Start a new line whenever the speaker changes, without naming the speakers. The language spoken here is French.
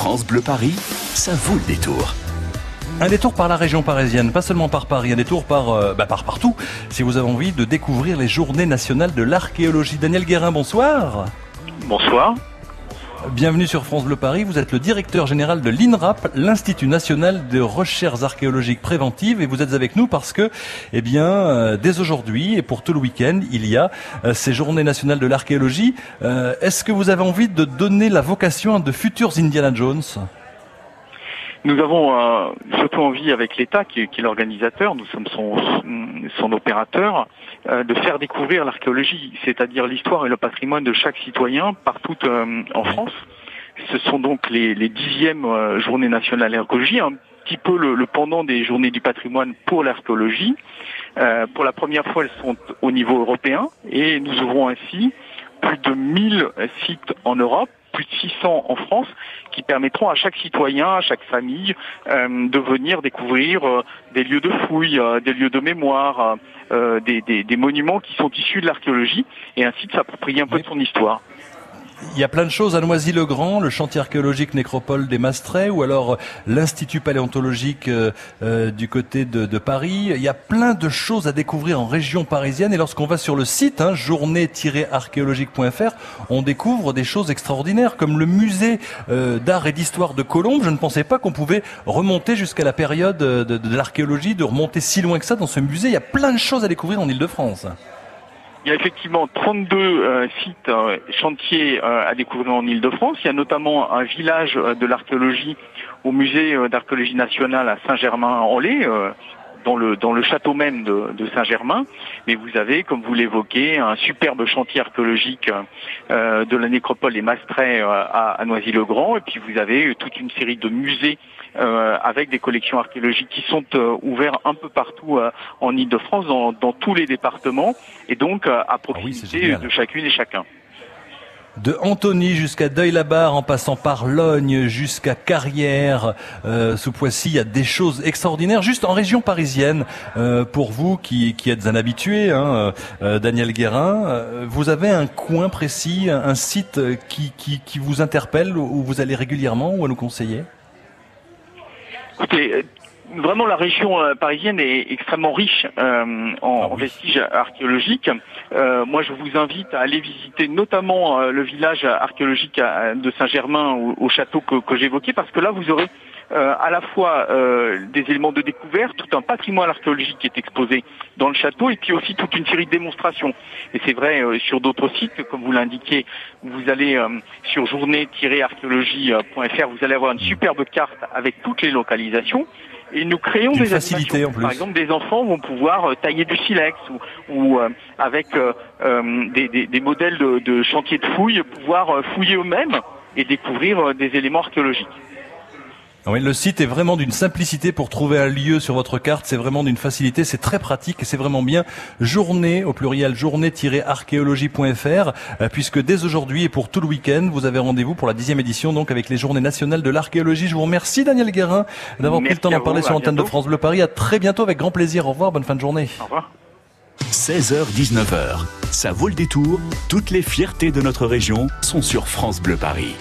France Bleu Paris, ça vaut le détour.
Un détour par la région parisienne, pas seulement par Paris, un détour par, euh, bah, par partout, si vous avez envie de découvrir les journées nationales de l'archéologie. Daniel Guérin, bonsoir.
Bonsoir.
Bienvenue sur France Bleu Paris. Vous êtes le directeur général de l'INRAP, l'Institut national de recherches archéologiques préventives, et vous êtes avec nous parce que, eh bien, euh, dès aujourd'hui et pour tout le week-end, il y a euh, ces Journées nationales de l'archéologie. Euh, Est-ce que vous avez envie de donner la vocation à de futurs Indiana Jones?
Nous avons euh, surtout envie avec l'État, qui, qui est l'organisateur, nous sommes son, son opérateur, euh, de faire découvrir l'archéologie, c'est-à-dire l'histoire et le patrimoine de chaque citoyen partout euh, en France. Ce sont donc les, les dixièmes euh, journées nationales d'archéologie, un petit peu le, le pendant des journées du patrimoine pour l'archéologie. Euh, pour la première fois, elles sont au niveau européen et nous ouvrons ainsi plus de 1000 sites en Europe plus de 600 en France, qui permettront à chaque citoyen, à chaque famille, euh, de venir découvrir euh, des lieux de fouilles, euh, des lieux de mémoire, des, des, des, monuments qui sont issus de l'archéologie, et ainsi de s'approprier un peu de son histoire.
Il y a plein de choses à Noisy-le-Grand, le chantier archéologique nécropole des Mastrets, ou alors l'Institut paléontologique euh, euh, du côté de, Paris. Il y a plein de choses à découvrir en région parisienne. Et lorsqu'on va sur le site hein, journée-archéologique.fr, on découvre des choses extraordinaires, comme le musée euh, d'art et d'histoire de Colombes. Je ne pensais pas qu'on pouvait remonter jusqu'à la période de, de, de l'archéologie, de remonter si loin que ça dans ce musée. Il y a plein de choses à découvrir en Ile-de-France.
Il y a effectivement 32 euh, sites euh, chantiers euh, à découvrir en Ile-de-France. Il y a notamment un village de l'archéologie au musée d'archéologie nationale à Saint-Germain-en-Laye, dans le dans le château même de, de Saint-Germain. Mais vous avez, comme vous l'évoquez, un superbe chantier archéologique euh, de la nécropole des Mastrets euh, à, à Noisy-le-Grand. Et puis vous avez toute une série de musées euh, avec des collections archéologiques qui sont ouverts un peu partout en Ile-de-France, dans, dans, tous les départements, et donc à proximité ah oui, de chacune et chacun
de Antony jusqu'à Deuil-la-Barre, en passant par Logne jusqu'à Carrière, euh, sous Poissy, il y a des choses extraordinaires, juste en région parisienne. Euh, pour vous qui, êtes un habitué, hein, euh, Daniel Guérin, vous avez un coin précis, un site qui, vous interpelle, où vous allez régulièrement, ou à nous conseiller?
Vraiment la région euh, parisienne est extrêmement riche euh, en, ah oui. vestiges archéologiques. Euh, moi, je vous invite à aller visiter notamment euh, le village archéologique de Saint-Germain au, au, château que, que j'évoquais, parce que là, vous aurez à la fois des éléments de découverte, tout un patrimoine archéologique qui est exposé dans le château, et puis aussi toute une série de démonstrations. Et c'est vrai sur d'autres sites, comme vous l'indiquez, vous allez sur journée-archéologie.fr, vous allez avoir une superbe carte avec toutes les localisations. Et nous créons des
facilités en plus.
Par exemple, des enfants vont pouvoir euh, tailler du silex ou, ou euh, avec euh, des, des, des, modèles de, de chantier de fouilles, pouvoir fouiller eux-mêmes et découvrir des éléments archéologiques.
Oui, le site est vraiment d'une simplicité pour trouver un lieu sur votre carte. C'est vraiment d'une facilité. C'est très pratique et c'est vraiment bien. Journée, au pluriel, journée-archéologie.fr, puisque dès aujourd'hui et pour tout le week-end, vous avez rendez-vous pour la dixième édition, donc avec les journées nationales de l'archéologie. Je vous remercie, Daniel Guérin, d'avoir pris le temps d'en parler sur l'antenne de France Bleu Paris. À très bientôt avec grand plaisir. Au revoir. Bonne fin de journée.
Au revoir.
16h, 19h. Ça vaut le détour. Toutes les fiertés de notre région sont sur France Bleu Paris.